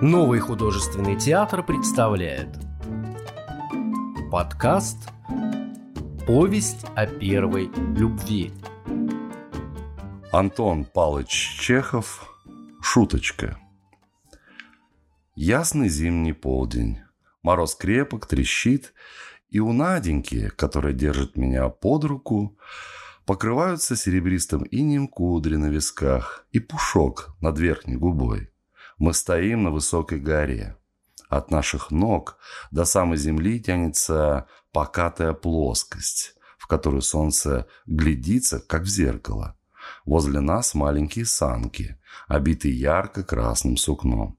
Новый художественный театр представляет Подкаст «Повесть о первой любви» Антон Палыч Чехов «Шуточка» Ясный зимний полдень. Мороз крепок, трещит, и у Наденьки, которая держит меня под руку, покрываются серебристым инем кудри на висках и пушок над верхней губой. Мы стоим на высокой горе. От наших ног до самой земли тянется покатая плоскость, в которую солнце глядится, как в зеркало. Возле нас маленькие санки, обитые ярко-красным сукном.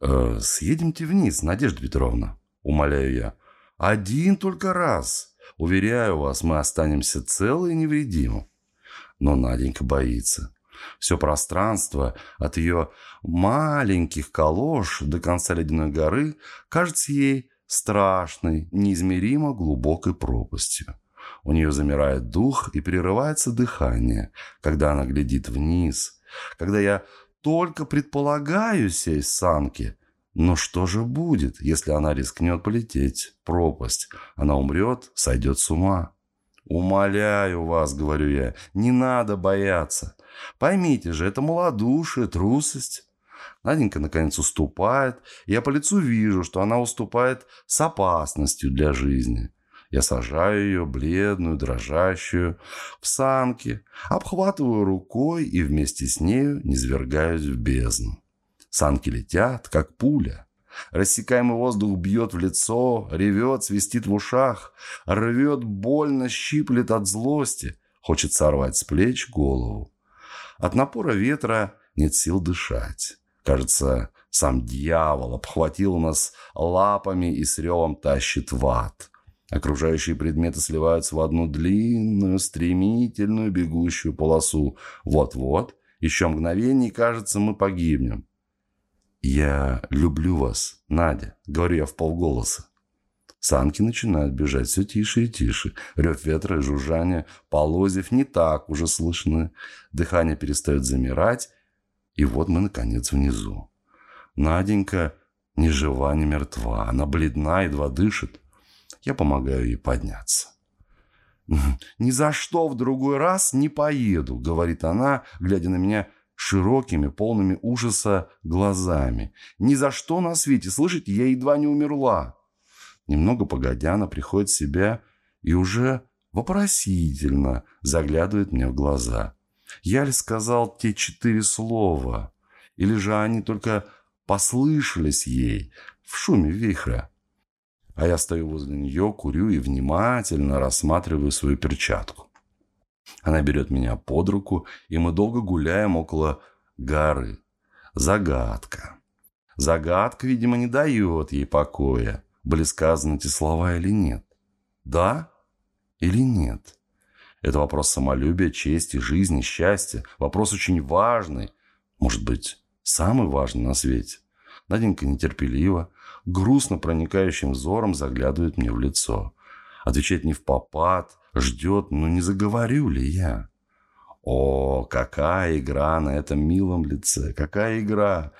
«Э, «Съедемте вниз, Надежда Петровна», — умоляю я. «Один только раз. Уверяю вас, мы останемся целы и невредимы». Но Наденька боится. Все пространство от ее маленьких колош до конца ледяной горы кажется ей страшной, неизмеримо глубокой пропастью. У нее замирает дух и прерывается дыхание, когда она глядит вниз, когда я только предполагаю сесть санки. Но что же будет, если она рискнет полететь пропасть? Она умрет, сойдет с ума. «Умоляю вас, — говорю я, — не надо бояться. Поймите же, это малодушие, трусость». Наденька, наконец, уступает. Я по лицу вижу, что она уступает с опасностью для жизни. Я сажаю ее, бледную, дрожащую, в санки, обхватываю рукой и вместе с нею низвергаюсь в бездну. Санки летят, как пуля. Рассекаемый воздух бьет в лицо, ревет, свистит в ушах, рвет больно, щиплет от злости, хочет сорвать с плеч голову. От напора ветра нет сил дышать. Кажется, сам дьявол обхватил нас лапами и с ревом тащит в ад. Окружающие предметы сливаются в одну длинную, стремительную бегущую полосу. Вот-вот, еще мгновение, кажется, мы погибнем. «Я люблю вас, Надя», — говорю я в полголоса. Санки начинают бежать все тише и тише. Рев ветра и жужжание полозьев не так уже слышны. Дыхание перестает замирать. И вот мы, наконец, внизу. Наденька ни жива, ни мертва. Она бледна, едва дышит. Я помогаю ей подняться. «Ни за что в другой раз не поеду», — говорит она, глядя на меня широкими, полными ужаса глазами. «Ни за что на свете! Слышите, я едва не умерла!» Немного погодя, она приходит в себя и уже вопросительно заглядывает мне в глаза. Я ли сказал те четыре слова? Или же они только послышались ей в шуме вихря? А я стою возле нее, курю и внимательно рассматриваю свою перчатку. Она берет меня под руку, и мы долго гуляем около горы. Загадка. Загадка, видимо, не дает ей покоя. Были сказаны эти слова или нет? Да или нет? Это вопрос самолюбия, чести, жизни, счастья. Вопрос очень важный. Может быть, самый важный на свете. Наденька нетерпеливо, грустно проникающим взором заглядывает мне в лицо. Отвечает не в попад, ждет, но не заговорю ли я? О, какая игра на этом милом лице, какая игра!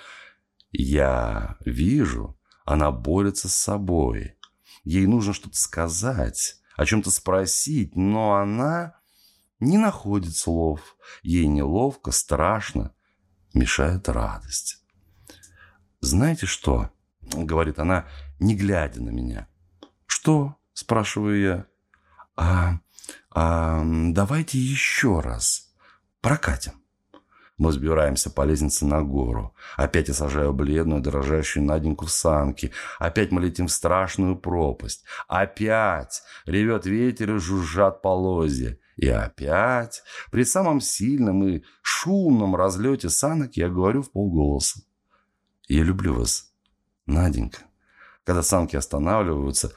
Я вижу, она борется с собой. Ей нужно что-то сказать, о чем-то спросить, но она не находит слов. Ей неловко, страшно, мешает радость. «Знаете что?» — говорит она, не глядя на меня. «Что?» — спрашиваю я. «А, а давайте еще раз прокатим». Мы взбираемся по лестнице на гору. Опять я сажаю бледную, дрожащую Наденьку в санки. Опять мы летим в страшную пропасть. Опять ревет ветер и жужжат полозья. И опять, при самом сильном и шумном разлете санок, я говорю в полголоса. Я люблю вас, Наденька. Когда санки останавливаются,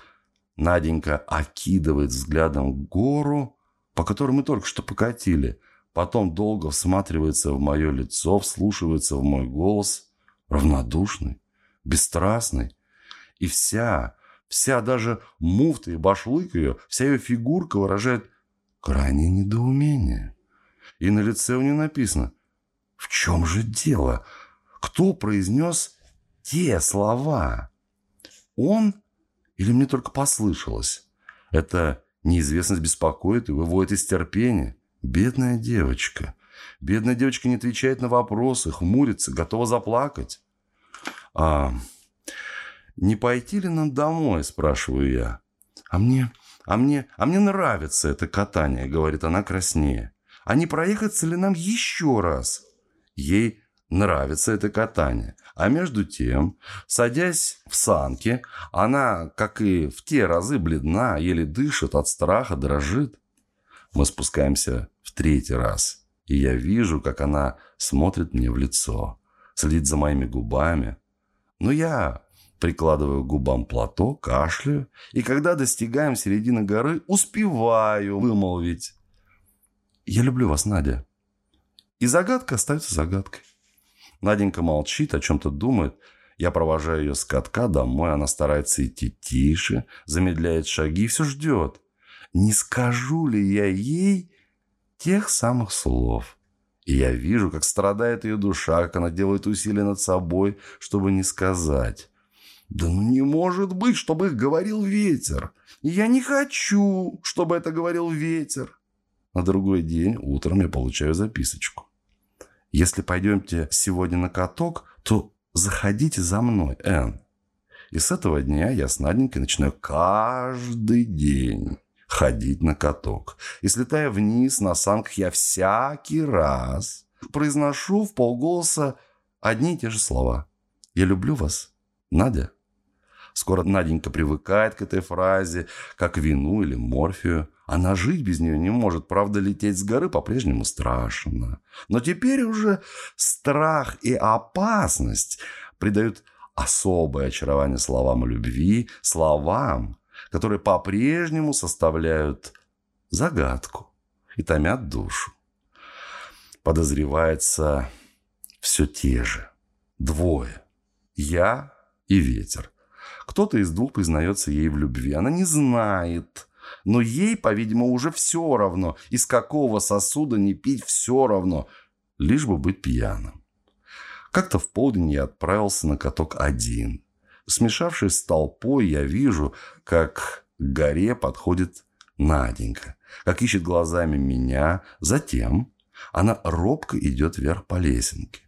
Наденька окидывает взглядом гору, по которой мы только что покатили. Потом долго всматривается в мое лицо, вслушивается в мой голос. Равнодушный, бесстрастный. И вся, вся даже муфта и башлык ее, вся ее фигурка выражает крайнее недоумение. И на лице у нее написано «В чем же дело? Кто произнес те слова. Он или мне только послышалось? Это неизвестность беспокоит и выводит из терпения. Бедная девочка. Бедная девочка не отвечает на вопросы, хмурится, готова заплакать. А не пойти ли нам домой, спрашиваю я. А мне, а мне, а мне нравится это катание, говорит она краснее. А не проехаться ли нам еще раз? Ей нравится это катание. А между тем, садясь в санки, она, как и в те разы, бледна, еле дышит от страха, дрожит. Мы спускаемся в третий раз, и я вижу, как она смотрит мне в лицо, следит за моими губами. Но я прикладываю к губам платок, кашляю, и когда достигаем середины горы, успеваю вымолвить. «Я люблю вас, Надя». И загадка остается загадкой. Наденька молчит, о чем-то думает. Я провожаю ее с катка домой. Она старается идти тише, замедляет шаги и все ждет. Не скажу ли я ей тех самых слов? И я вижу, как страдает ее душа, как она делает усилия над собой, чтобы не сказать. Да ну не может быть, чтобы их говорил ветер. И я не хочу, чтобы это говорил ветер. На другой день утром я получаю записочку. Если пойдемте сегодня на каток, то заходите за мной, Энн. И с этого дня я с Наденькой начинаю каждый день ходить на каток. И слетая вниз на санках, я всякий раз произношу в полголоса одни и те же слова. «Я люблю вас, Надя». Скоро Наденька привыкает к этой фразе, как вину или морфию. Она жить без нее не может. Правда, лететь с горы по-прежнему страшно. Но теперь уже страх и опасность придают особое очарование словам любви, словам, которые по-прежнему составляют загадку и томят душу. Подозревается все те же. Двое. Я и ветер. Кто-то из двух признается ей в любви. Она не знает. Но ей, по-видимому, уже все равно. Из какого сосуда не пить все равно. Лишь бы быть пьяным. Как-то в полдень я отправился на каток один. Смешавшись с толпой, я вижу, как к горе подходит Наденька. Как ищет глазами меня. Затем она робко идет вверх по лесенке.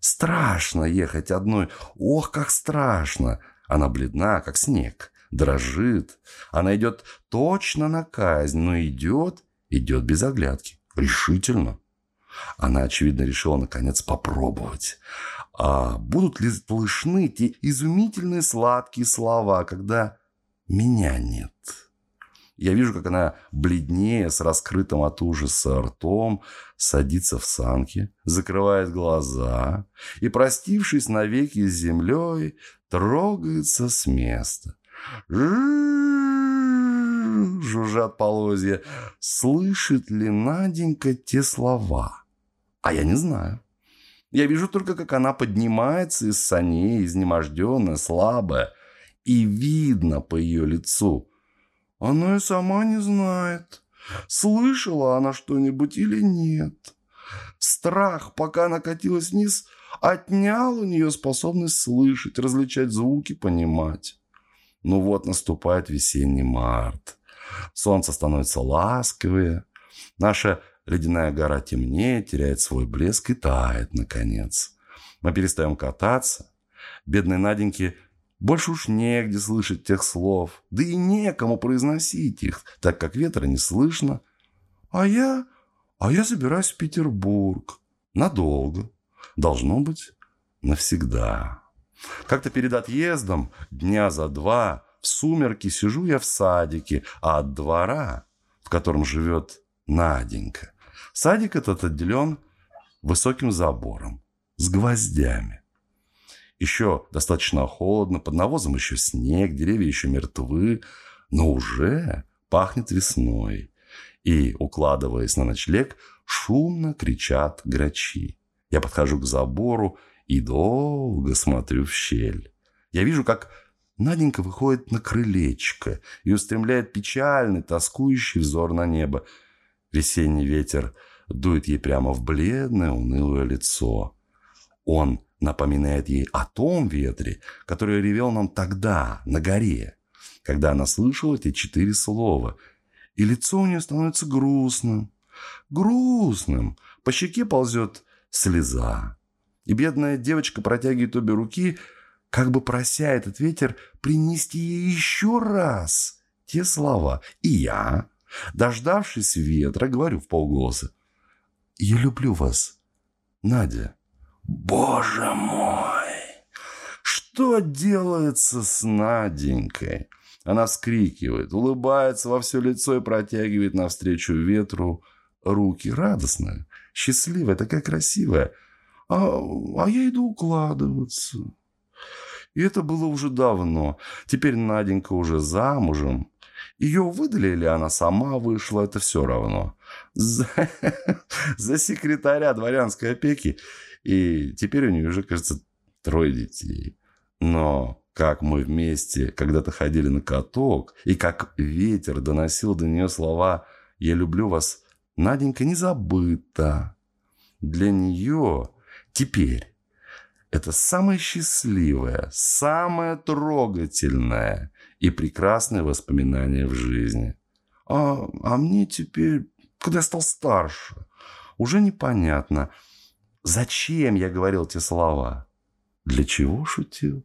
Страшно ехать одной. Ох, как страшно. Она бледна, как снег, дрожит. Она идет точно на казнь, но идет, идет без оглядки, решительно. Она, очевидно, решила, наконец, попробовать. А будут ли слышны те изумительные сладкие слова, когда меня нет? Я вижу, как она бледнее, с раскрытым от ужаса ртом, садится в санки, закрывает глаза и, простившись навеки с землей, трогается с места. Жужжат полозья. Слышит ли Наденька те слова? А я не знаю. Я вижу только, как она поднимается из саней, изнеможденная, слабая. И видно по ее лицу. Она и сама не знает, слышала она что-нибудь или нет. Страх, пока она катилась вниз, отнял у нее способность слышать, различать звуки, понимать. Ну вот наступает весенний март. Солнце становится ласковее. Наша ледяная гора темнеет, теряет свой блеск и тает, наконец. Мы перестаем кататься. Бедной Наденьке больше уж негде слышать тех слов, да и некому произносить их, так как ветра не слышно. А я... а я собираюсь в Петербург. Надолго должно быть навсегда. Как-то перед отъездом, дня за два, в сумерки сижу я в садике, а от двора, в котором живет Наденька, садик этот отделен высоким забором с гвоздями. Еще достаточно холодно, под навозом еще снег, деревья еще мертвы, но уже пахнет весной. И, укладываясь на ночлег, шумно кричат грачи. Я подхожу к забору и долго смотрю в щель. Я вижу, как Наденька выходит на крылечко и устремляет печальный, тоскующий взор на небо. Весенний ветер дует ей прямо в бледное, унылое лицо. Он напоминает ей о том ветре, который ревел нам тогда, на горе, когда она слышала эти четыре слова. И лицо у нее становится грустным. Грустным. По щеке ползет слеза. И бедная девочка протягивает обе руки, как бы прося этот ветер принести ей еще раз те слова. И я, дождавшись ветра, говорю в полголоса. «Я люблю вас, Надя». Боже мой! Что делается с Наденькой? Она вскрикивает, улыбается во все лицо и протягивает навстречу ветру руки. Радостная, счастливая, такая красивая. А, а я иду укладываться. И это было уже давно. Теперь Наденька уже замужем. Ее выдали или она сама вышла, это все равно. За, за секретаря дворянской опеки и теперь у нее уже, кажется, трое детей. Но как мы вместе когда-то ходили на каток, и как ветер доносил до нее слова «Я люблю вас», Наденька не забыта. Для нее теперь это самое счастливое, самое трогательное и прекрасное воспоминание в жизни. А, а мне теперь, когда я стал старше, уже непонятно – Зачем я говорил те слова? Для чего шутил?